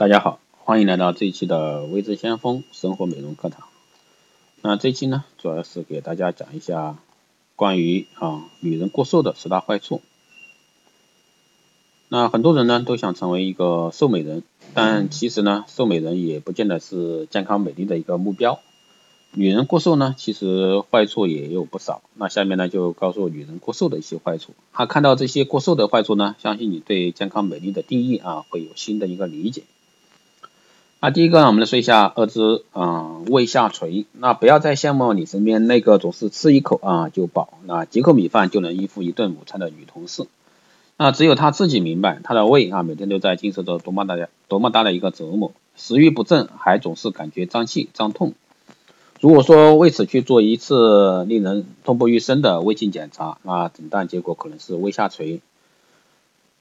大家好，欢迎来到这一期的微知先锋生活美容课堂。那这期呢，主要是给大家讲一下关于啊女人过瘦的十大坏处。那很多人呢都想成为一个瘦美人，但其实呢，瘦美人也不见得是健康美丽的一个目标。女人过瘦呢，其实坏处也有不少。那下面呢就告诉女人过瘦的一些坏处。啊，看到这些过瘦的坏处呢，相信你对健康美丽的定义啊会有新的一个理解。啊第一个呢，我们来说一下二之啊胃下垂。那不要再羡慕你身边那个总是吃一口啊就饱，那几口米饭就能应付一顿午餐的女同事。那只有她自己明白，她的胃啊每天都在经受着多么大的多么大的一个折磨，食欲不振，还总是感觉胀气胀痛。如果说为此去做一次令人痛不欲生的胃镜检查，那诊断结果可能是胃下垂。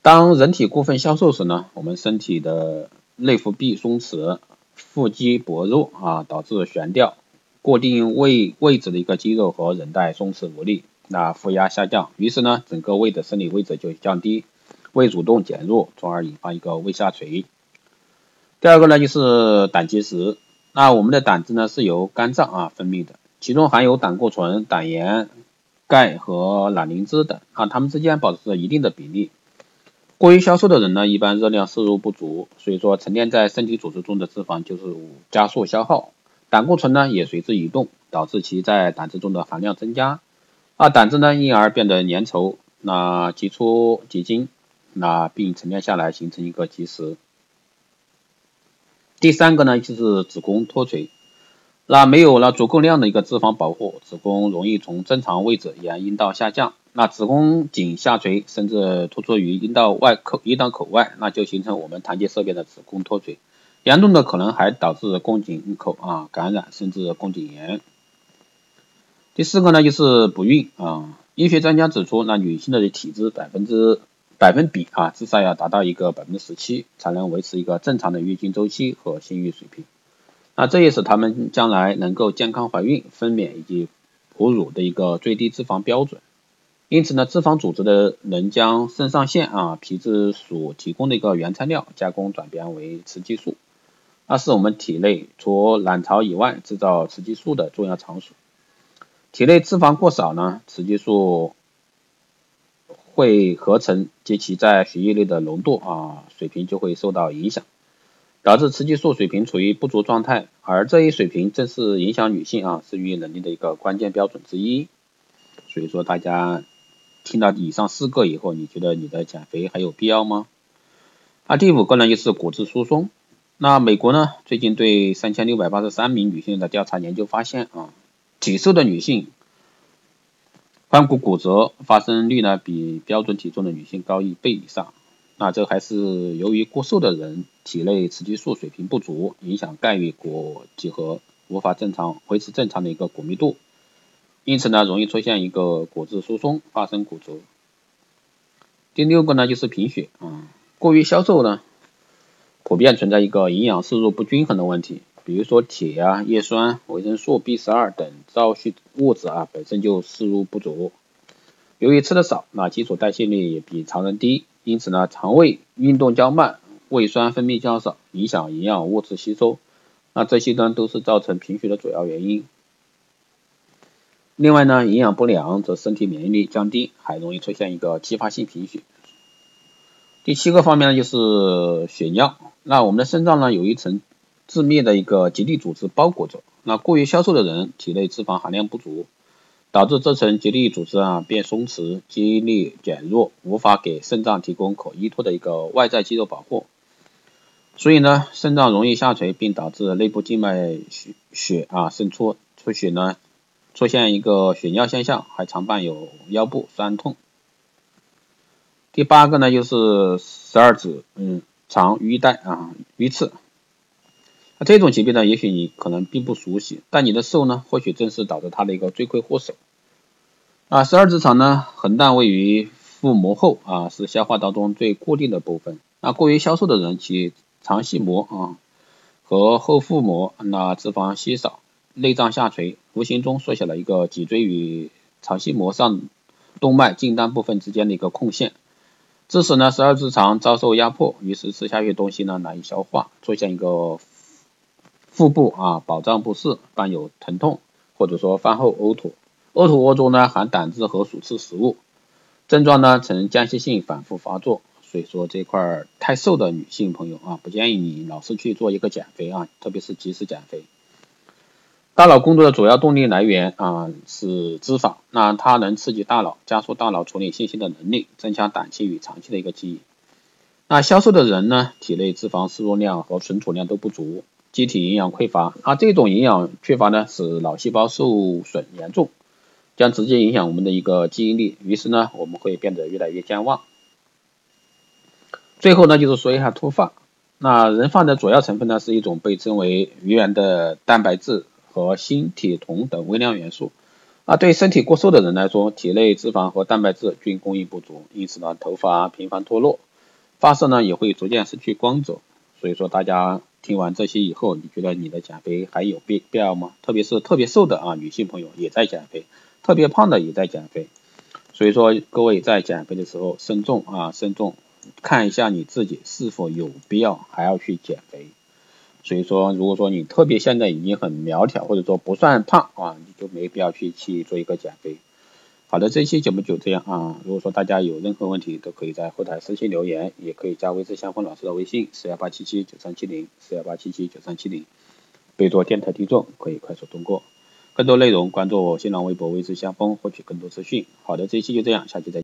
当人体过分消瘦时呢，我们身体的内腹壁松弛，腹肌薄弱啊，导致悬吊固定胃位置的一个肌肉和韧带松弛无力，那腹压下降，于是呢，整个胃的生理位置就降低，胃蠕动减弱，从而引发一个胃下垂。第二个呢，就是胆结石。那我们的胆汁呢，是由肝脏啊分泌的，其中含有胆固醇、胆盐、钙和卵磷脂等啊，它们之间保持着一定的比例。过于消瘦的人呢，一般热量摄入不足，所以说沉淀在身体组织中的脂肪就是加速消耗，胆固醇呢也随之移动，导致其在胆汁中的含量增加，啊胆汁呢因而变得粘稠，那挤出结晶，那并沉淀下来形成一个积石。第三个呢就是子宫脱垂，那没有了足够量的一个脂肪保护，子宫容易从正常位置沿阴道下降。那子宫颈下垂，甚至突出于阴道外口阴道口外，那就形成我们谈及色变的子宫脱垂，严重的可能还导致宫颈口啊感染，甚至宫颈炎。第四个呢就是不孕啊，医学专家指出，那女性的体质百分之百分比啊至少要达到一个百分之十七，才能维持一个正常的月经周期和性欲水平。那这也是她们将来能够健康怀孕、分娩以及哺乳的一个最低脂肪标准。因此呢，脂肪组织的能将肾上腺啊皮质所提供的一个原材料加工转变为雌激素，那是我们体内除卵巢以外制造雌激素的重要场所。体内脂肪过少呢，雌激素会合成及其在血液内的浓度啊水平就会受到影响，导致雌激素水平处于不足状态，而这一水平正是影响女性啊生育能力的一个关键标准之一。所以说大家。听到以上四个以后，你觉得你的减肥还有必要吗？啊第五个呢，就是骨质疏松。那美国呢，最近对三千六百八十三名女性的调查研究发现啊，体瘦的女性髋骨骨折发生率呢，比标准体重的女性高一倍以上。那这还是由于过瘦的人体内雌激素水平不足，影响钙与骨几何，无法正常维持正常的一个骨密度。因此呢，容易出现一个骨质疏松，发生骨折。第六个呢，就是贫血啊，过于消瘦呢，普遍存在一个营养摄入不均衡的问题，比如说铁啊、叶酸、维生素 B 十二等造血物质啊，本身就摄入不足。由于吃的少，那基础代谢率也比常人低，因此呢，肠胃运动较慢，胃酸分泌较少，影响营养物质吸收。那这些呢，都是造成贫血的主要原因。另外呢，营养不良则身体免疫力降低，还容易出现一个继发性贫血。第七个方面呢，就是血尿。那我们的肾脏呢，有一层致密的一个结缔组织包裹着。那过于消瘦的人，体内脂肪含量不足，导致这层结缔组织啊变松弛，肌力减弱，无法给肾脏提供可依托的一个外在肌肉保护。所以呢，肾脏容易下垂，并导致内部静脉血血啊渗出，出血呢。出现一个血尿现象，还常伴有腰部酸痛。第八个呢，就是十二指嗯肠淤带啊淤刺。那这种疾病呢，也许你可能并不熟悉，但你的瘦呢，或许正是导致它的一个罪魁祸首。啊，十二指肠呢，横断位于腹膜后啊，是消化道中最固定的部分。那过于消瘦的人，其肠系膜啊和后腹膜那脂肪稀少。内脏下垂，无形中缩小了一个脊椎与肠系膜上动脉近端部分之间的一个空隙，致使呢十二指肠遭受压迫，于是吃下去东西呢难以消化，出现一个腹部啊饱胀不适，伴有疼痛，或者说饭后呕吐，呕吐物中呢含胆汁和鼠刺食物，症状呢呈间歇性反复发作。所以说这块太瘦的女性朋友啊，不建议你老是去做一个减肥啊，特别是及时减肥。大脑工作的主要动力来源啊是脂肪，那它能刺激大脑，加速大脑处理信息的能力，增强短期与长期的一个记忆。那消瘦的人呢，体内脂肪摄入量和存储量都不足，机体营养匮乏，那这种营养缺乏呢，使脑细胞受损严重，将直接影响我们的一个记忆力，于是呢，我们会变得越来越健忘。最后呢，就是说一下脱发。那人发的主要成分呢，是一种被称为鱼源的蛋白质和锌、铁、铜等微量元素。啊，对身体过瘦的人来说，体内脂肪和蛋白质均供应不足，因此呢，头发频繁脱落，发色呢也会逐渐失去光泽。所以说，大家听完这些以后，你觉得你的减肥还有必必要吗？特别是特别瘦的啊，女性朋友也在减肥，特别胖的也在减肥。所以说，各位在减肥的时候慎重啊，慎重。看一下你自己是否有必要还要去减肥，所以说如果说你特别现在已经很苗条或者说不算胖啊，你就没必要去去做一个减肥。好的，这期节目就这样啊，如果说大家有任何问题都可以在后台私信留言，也可以加微之相锋老师的微信四幺八七七九三七零四幺八七七九三七零，备注电台听众可以快速通过。更多内容关注我新浪微博微之相锋获取更多资讯。好的，这一期就这样，下期再见。